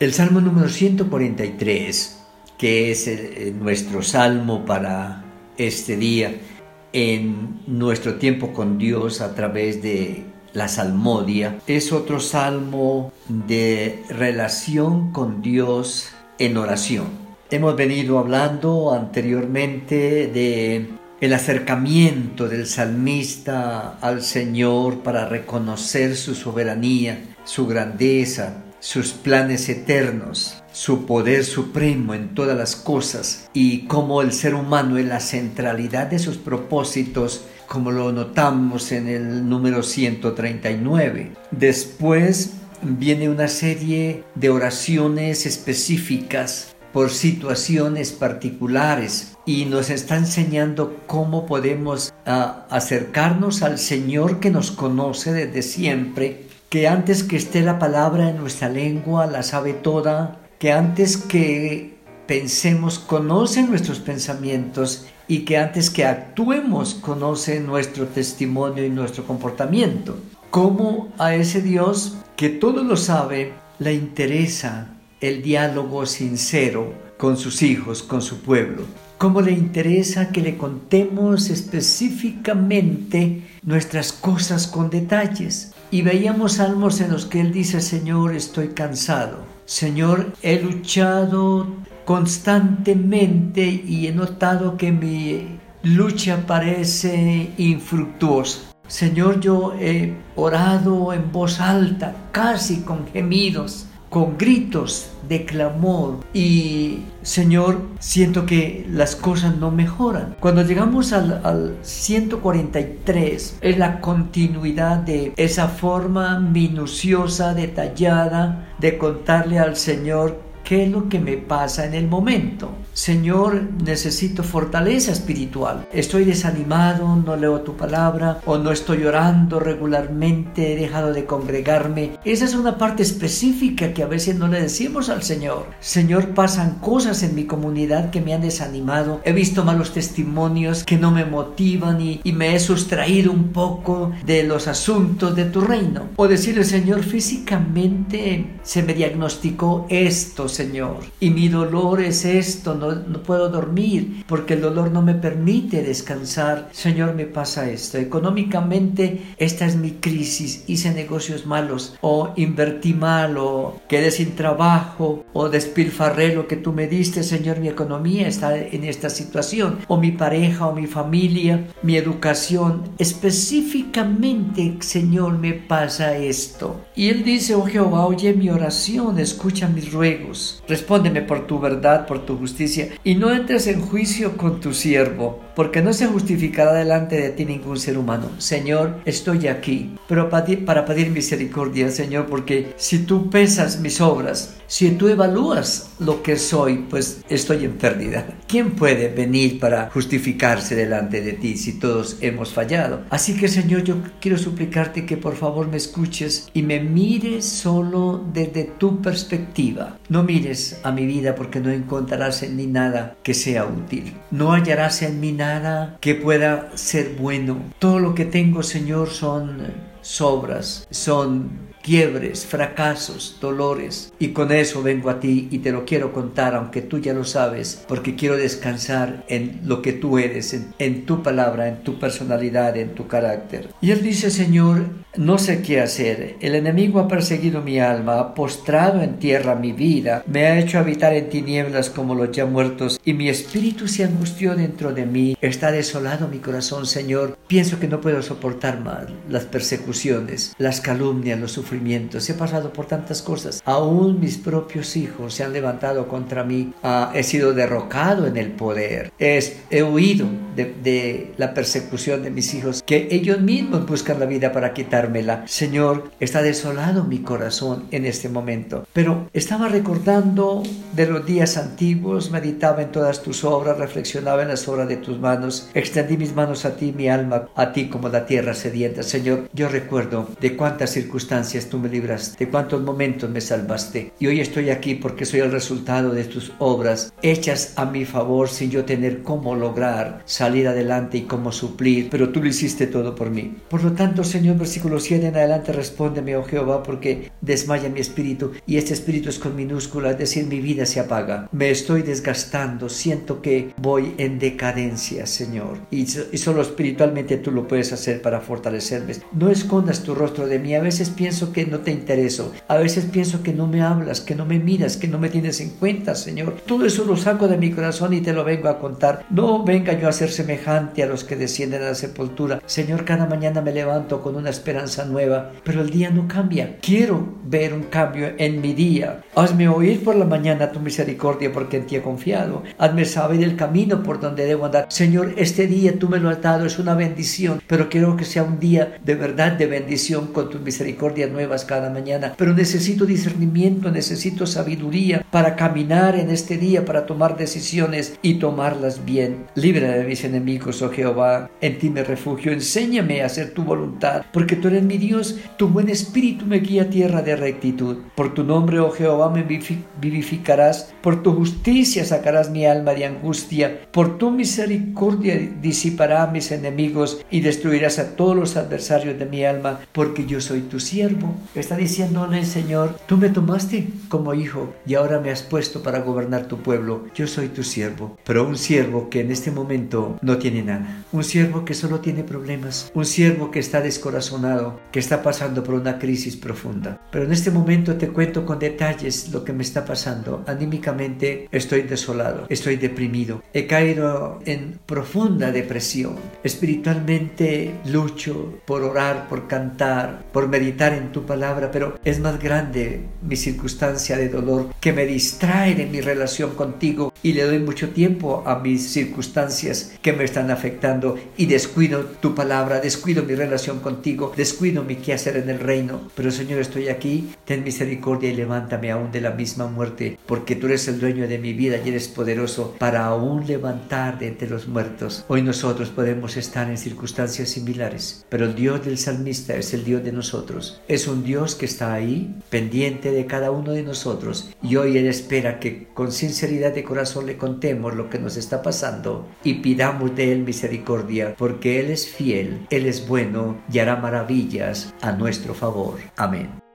El Salmo número 143, que es nuestro salmo para este día, en nuestro tiempo con Dios a través de la salmodia, es otro salmo de relación con Dios en oración. Hemos venido hablando anteriormente de el acercamiento del salmista al Señor para reconocer su soberanía, su grandeza, sus planes eternos, su poder supremo en todas las cosas y como el ser humano es la centralidad de sus propósitos, como lo notamos en el número 139. Después viene una serie de oraciones específicas por situaciones particulares y nos está enseñando cómo podemos ah, acercarnos al Señor que nos conoce desde siempre que antes que esté la palabra en nuestra lengua la sabe toda, que antes que pensemos conoce nuestros pensamientos y que antes que actuemos conoce nuestro testimonio y nuestro comportamiento. Como a ese Dios que todo lo sabe le interesa el diálogo sincero con sus hijos, con su pueblo. Cómo le interesa que le contemos específicamente nuestras cosas con detalles. Y veíamos salmos en los que él dice, Señor, estoy cansado. Señor, he luchado constantemente y he notado que mi lucha parece infructuosa. Señor, yo he orado en voz alta, casi con gemidos con gritos de clamor y Señor, siento que las cosas no mejoran. Cuando llegamos al, al 143 es la continuidad de esa forma minuciosa, detallada de contarle al Señor ¿Qué es lo que me pasa en el momento? Señor, necesito fortaleza espiritual. Estoy desanimado, no leo tu palabra o no estoy orando regularmente, he dejado de congregarme. Esa es una parte específica que a veces no le decimos al Señor. Señor, pasan cosas en mi comunidad que me han desanimado. He visto malos testimonios que no me motivan y, y me he sustraído un poco de los asuntos de tu reino. O decirle, Señor, físicamente se me diagnosticó esto, Señor. Y mi dolor es esto, no, no puedo dormir porque el dolor no me permite descansar. Señor, me pasa esto. Económicamente, esta es mi crisis. Hice negocios malos o invertí mal o quedé sin trabajo o despilfarré lo que tú me diste. Señor, mi economía está en esta situación. O mi pareja o mi familia, mi educación. Específicamente, Señor, me pasa esto. Y él dice, oh Jehová, oye mi oración, escucha mis ruegos. Respóndeme por tu verdad, por tu justicia, y no entres en juicio con tu siervo, porque no se justificará delante de ti ningún ser humano. Señor, estoy aquí, pero para pedir misericordia, Señor, porque si tú pesas mis obras, si tú evalúas lo que soy, pues estoy en pérdida. ¿Quién puede venir para justificarse delante de ti si todos hemos fallado? Así que, Señor, yo quiero suplicarte que por favor me escuches y me mires solo desde tu perspectiva. No mires a mi vida porque no encontrarás en mí nada que sea útil. No hallarás en mí nada que pueda ser bueno. Todo lo que tengo, Señor, son sobras, son quiebres, fracasos, dolores. Y con eso vengo a ti y te lo quiero contar, aunque tú ya lo sabes, porque quiero descansar en lo que tú eres, en, tu palabra, en tu personalidad, en tu carácter. Y él dice, Señor, no sé qué hacer. El enemigo ha perseguido mi alma, ha postrado en tierra mi vida, me ha hecho habitar en tinieblas como los ya muertos, y mi espíritu se angustió dentro de mí. Está desolado mi corazón, Señor. Pienso que no puedo soportar más las persecuciones, las calumnias, los sufrimientos He pasado por tantas cosas. Aún mis propios hijos se han levantado contra mí. Ah, he sido derrocado en el poder. he huido de, de, la persecución de mis hijos, que ellos mismos buscan la vida para Señor, está desolado mi corazón en este momento. Pero estaba recordando de los días antiguos, meditaba en todas tus obras, reflexionaba en las obras de tus manos, extendí mis manos a ti, mi alma, a ti como la tierra sedienta. Señor, yo recuerdo de cuántas circunstancias tú me libraste, de cuántos momentos me salvaste. Y hoy estoy aquí porque soy el resultado de tus obras hechas a mi favor sin yo tener cómo lograr salir adelante y cómo suplir, pero tú lo hiciste todo por mí. Por lo tanto, Señor, versículo versículo 7 en adelante, respóndeme, oh Jehová, porque desmaya mi espíritu y este espíritu es con minúscula, es decir, mi vida se apaga. Me estoy desgastando, siento que voy en decadencia, Señor. Y, y solo espiritualmente tú lo puedes hacer para fortalecerme. No escondas tu rostro de mí. A veces pienso que no te intereso. A veces pienso que no me hablas, que no me miras, que no me tienes en cuenta, Señor. Todo eso lo saco de mi corazón y te lo vengo a contar. No venga yo a ser semejante a los que descienden a la sepultura. Señor, cada mañana me levanto con una esperanza nueva, pero el día no cambia. Quiero ver un cambio en mi día. Hazme oír por la mañana tu misericordia porque en ti he confiado. Hazme saber el camino por donde debo andar. Señor, este día tú me lo has dado, es una bendición, pero quiero que sea un día de verdad de bendición con tus misericordias nuevas cada mañana. Pero necesito discernimiento, necesito sabiduría para caminar en este día, para tomar decisiones y tomarlas bien. Libre de mis enemigos, oh Jehová, en ti me refugio. Enséñame a hacer tu voluntad, porque tú eres mi Dios, tu buen espíritu me guía a tierra de rectitud. Por tu nombre, oh Jehová, me vivificarás, por tu justicia sacarás mi alma de angustia, por tu misericordia disipará a mis enemigos y destruirás a todos los adversarios de mi alma, porque yo soy tu siervo. Está diciéndole, Señor, tú me tomaste como hijo y ahora me has puesto para gobernar tu pueblo. Yo soy tu siervo, pero un siervo que en este momento no tiene nada. Un siervo que solo tiene problemas. Un siervo que está descorazonado, que está pasando por una crisis profunda. Pero en este momento te cuento con detalles lo que me está pasando. Anímicamente estoy desolado, estoy deprimido. He caído en profunda depresión. Espiritualmente lucho por orar, por cantar, por meditar en tu palabra, pero es más grande mi circunstancia de dolor que me distrae de mi relación contigo y le doy mucho tiempo a mis circunstancias que me están afectando y descuido tu palabra, descuido mi relación contigo, mi quehacer en el reino. Pero Señor, estoy aquí, ten misericordia y levántame aún de la misma muerte, porque tú eres el dueño de mi vida y eres poderoso para aún levantar de entre los muertos. Hoy nosotros podemos estar en circunstancias similares, pero el Dios del salmista es el Dios de nosotros. Es un Dios que está ahí, pendiente de cada uno de nosotros, y hoy Él espera que con sinceridad de corazón le contemos lo que nos está pasando y pidamos de Él misericordia, porque Él es fiel, Él es bueno y hará a nuestro favor. Amén.